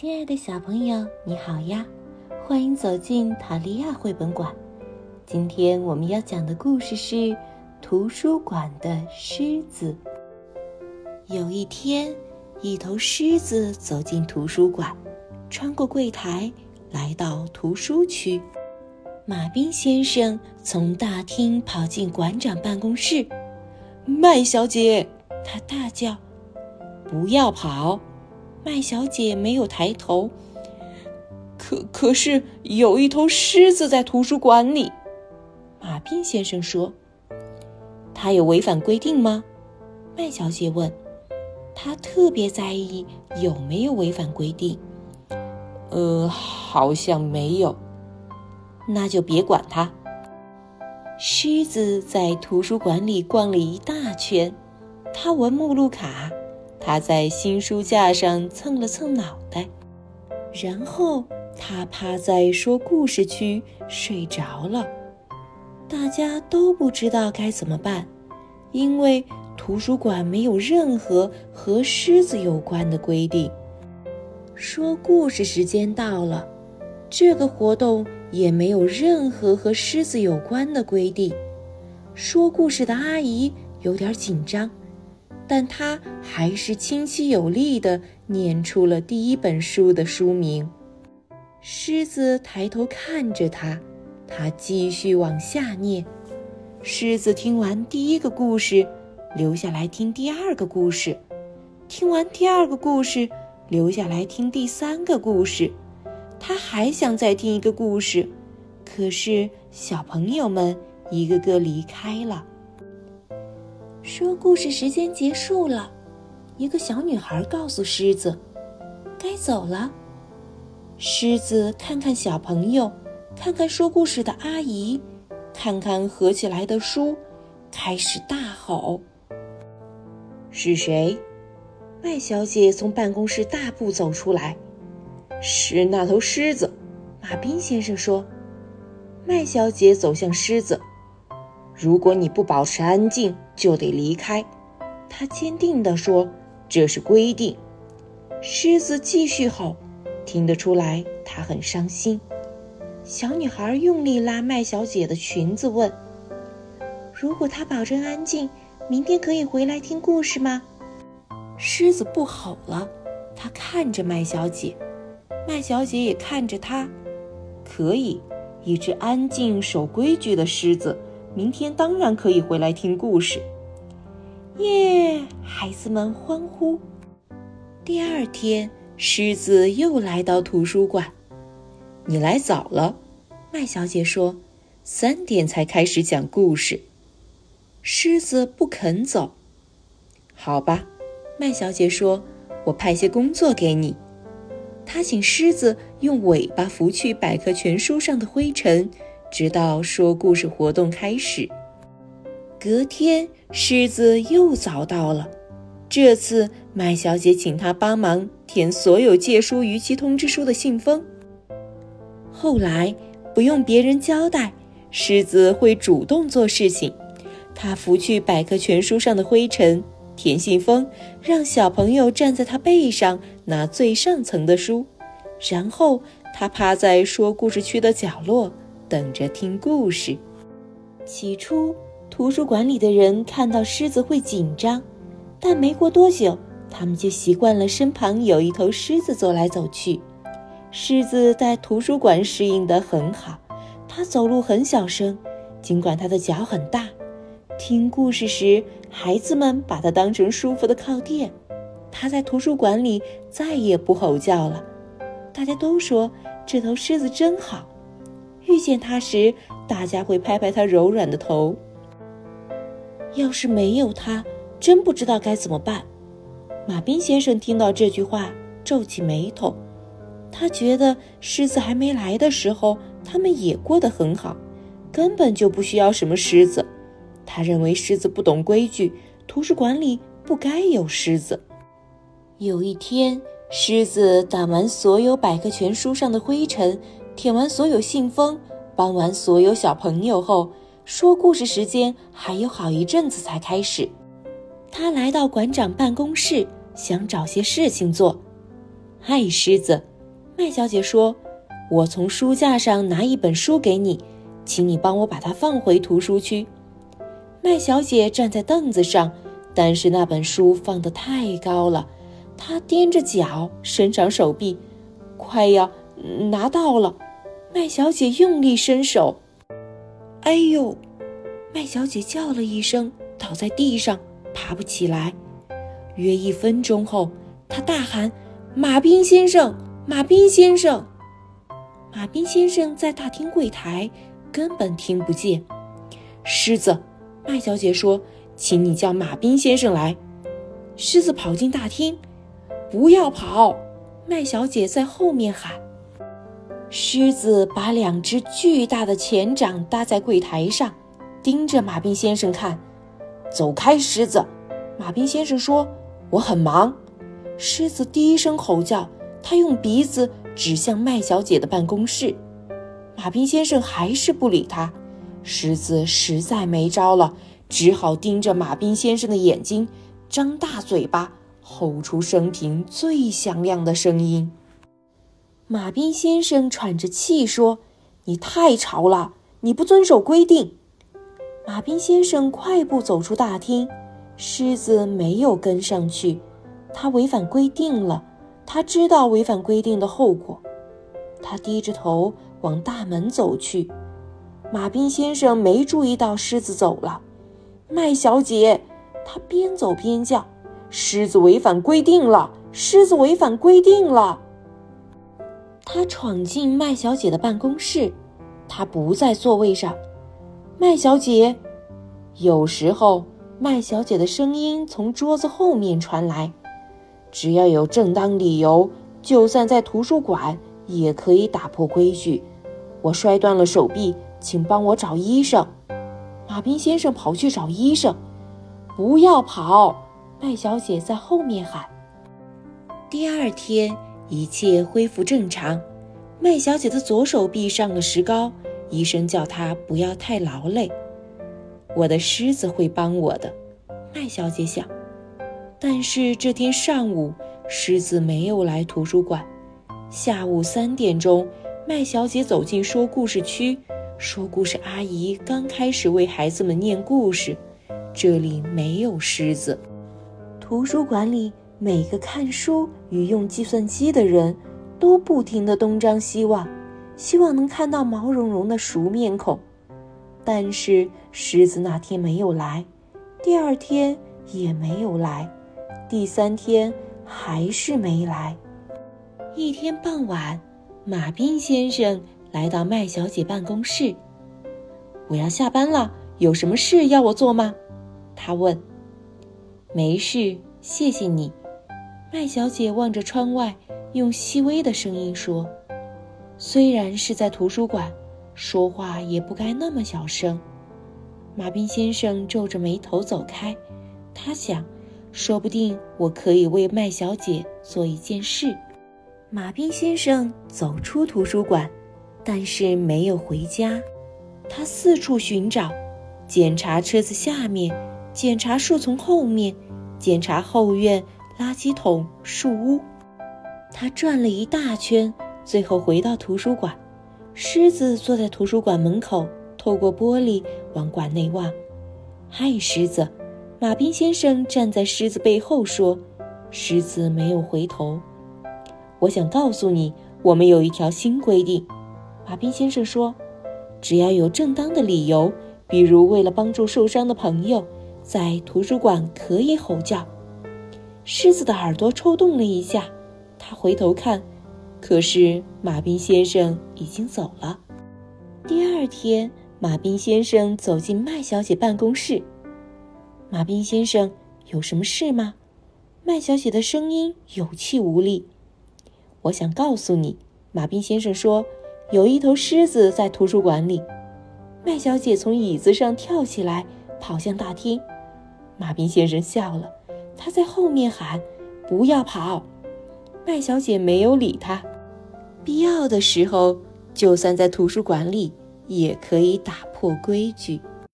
亲爱的小朋友，你好呀！欢迎走进塔利亚绘本馆。今天我们要讲的故事是《图书馆的狮子》。有一天，一头狮子走进图书馆，穿过柜台，来到图书区。马彬先生从大厅跑进馆长办公室，“麦小姐！”他大叫，“不要跑！”麦小姐没有抬头。可可是有一头狮子在图书馆里，马彬先生说：“他有违反规定吗？”麦小姐问。他特别在意有没有违反规定。呃，好像没有。那就别管他。狮子在图书馆里逛了一大圈，他闻目录卡。他在新书架上蹭了蹭脑袋，然后他趴在说故事区睡着了。大家都不知道该怎么办，因为图书馆没有任何和狮子有关的规定。说故事时间到了，这个活动也没有任何和狮子有关的规定。说故事的阿姨有点紧张。但他还是清晰有力地念出了第一本书的书名。狮子抬头看着他，他继续往下念。狮子听完第一个故事，留下来听第二个故事；听完第二个故事，留下来听第三个故事。他还想再听一个故事，可是小朋友们一个个离开了。说故事时间结束了，一个小女孩告诉狮子：“该走了。”狮子看看小朋友，看看说故事的阿姨，看看合起来的书，开始大吼：“是谁？”麦小姐从办公室大步走出来：“是那头狮子。”马彬先生说。麦小姐走向狮子。如果你不保持安静，就得离开。”他坚定地说，“这是规定。”狮子继续吼，听得出来他很伤心。小女孩用力拉麦小姐的裙子，问：“如果她保证安静，明天可以回来听故事吗？”狮子不吼了，他看着麦小姐，麦小姐也看着他。可以，一只安静守规矩的狮子。明天当然可以回来听故事，耶！孩子们欢呼。第二天，狮子又来到图书馆。你来早了，麦小姐说。三点才开始讲故事。狮子不肯走。好吧，麦小姐说。我派些工作给你。她请狮子用尾巴拂去百科全书上的灰尘。直到说故事活动开始。隔天，狮子又早到了。这次，麦小姐请他帮忙填所有借书逾期通知书的信封。后来，不用别人交代，狮子会主动做事情。他拂去百科全书上的灰尘，填信封，让小朋友站在他背上拿最上层的书，然后他趴在说故事区的角落。等着听故事。起初，图书馆里的人看到狮子会紧张，但没过多久，他们就习惯了身旁有一头狮子走来走去。狮子在图书馆适应得很好，它走路很小声，尽管它的脚很大。听故事时，孩子们把它当成舒服的靠垫。它在图书馆里再也不吼叫了。大家都说这头狮子真好。遇见它时，大家会拍拍它柔软的头。要是没有它，真不知道该怎么办。马彬先生听到这句话，皱起眉头。他觉得狮子还没来的时候，他们也过得很好，根本就不需要什么狮子。他认为狮子不懂规矩，图书馆里不该有狮子。有一天，狮子掸完所有百科全书上的灰尘。舔完所有信封，帮完所有小朋友后，说故事时间还有好一阵子才开始。他来到馆长办公室，想找些事情做。嗨，狮子，麦小姐说：“我从书架上拿一本书给你，请你帮我把它放回图书区。”麦小姐站在凳子上，但是那本书放得太高了，她踮着脚，伸长手臂，快要，拿到了！麦小姐用力伸手，哎呦！麦小姐叫了一声，倒在地上，爬不起来。约一分钟后，她大喊：“马彬先生，马彬先生！”马彬先生在大厅柜台，根本听不见。狮子，麦小姐说：“请你叫马彬先生来。”狮子跑进大厅，不要跑！麦小姐在后面喊。狮子把两只巨大的前掌搭在柜台上。盯着马彬先生看，走开，狮子！马彬先生说：“我很忙。”狮子低声吼叫，他用鼻子指向麦小姐的办公室。马彬先生还是不理他。狮子实在没招了，只好盯着马彬先生的眼睛，张大嘴巴，吼出生平最响亮的声音。马彬先生喘着气说：“你太吵了，你不遵守规定。”马彬先生快步走出大厅，狮子没有跟上去。他违反规定了，他知道违反规定的后果。他低着头往大门走去。马彬先生没注意到狮子走了。麦小姐，他边走边叫：“狮子违反规定了！狮子违反规定了！”他闯进麦小姐的办公室，她不在座位上。麦小姐，有时候麦小姐的声音从桌子后面传来。只要有正当理由，就算在图书馆也可以打破规矩。我摔断了手臂，请帮我找医生。马彬先生跑去找医生。不要跑！麦小姐在后面喊。第二天，一切恢复正常。麦小姐的左手臂上了石膏。医生叫她不要太劳累，我的狮子会帮我的，麦小姐想。但是这天上午，狮子没有来图书馆。下午三点钟，麦小姐走进说故事区，说故事阿姨刚开始为孩子们念故事。这里没有狮子。图书馆里每个看书与用计算机的人都不停地东张西望。希望能看到毛茸茸的熟面孔，但是狮子那天没有来，第二天也没有来，第三天还是没来。一天傍晚，马彬先生来到麦小姐办公室。我要下班了，有什么事要我做吗？他问。没事，谢谢你。麦小姐望着窗外，用细微的声音说。虽然是在图书馆，说话也不该那么小声。马彬先生皱着眉头走开，他想，说不定我可以为麦小姐做一件事。马彬先生走出图书馆，但是没有回家。他四处寻找，检查车子下面，检查树丛后面，检查后院、垃圾桶、树屋。他转了一大圈。最后回到图书馆，狮子坐在图书馆门口，透过玻璃往馆内望。嗨，狮子！马彬先生站在狮子背后说。狮子没有回头。我想告诉你，我们有一条新规定。马彬先生说，只要有正当的理由，比如为了帮助受伤的朋友，在图书馆可以吼叫。狮子的耳朵抽动了一下，他回头看。可是马彬先生已经走了。第二天，马彬先生走进麦小姐办公室。马彬先生，有什么事吗？麦小姐的声音有气无力。我想告诉你，马彬先生说，有一头狮子在图书馆里。麦小姐从椅子上跳起来，跑向大厅。马彬先生笑了，他在后面喊：“不要跑！”麦小姐没有理他。必要的时候，就算在图书馆里，也可以打破规矩。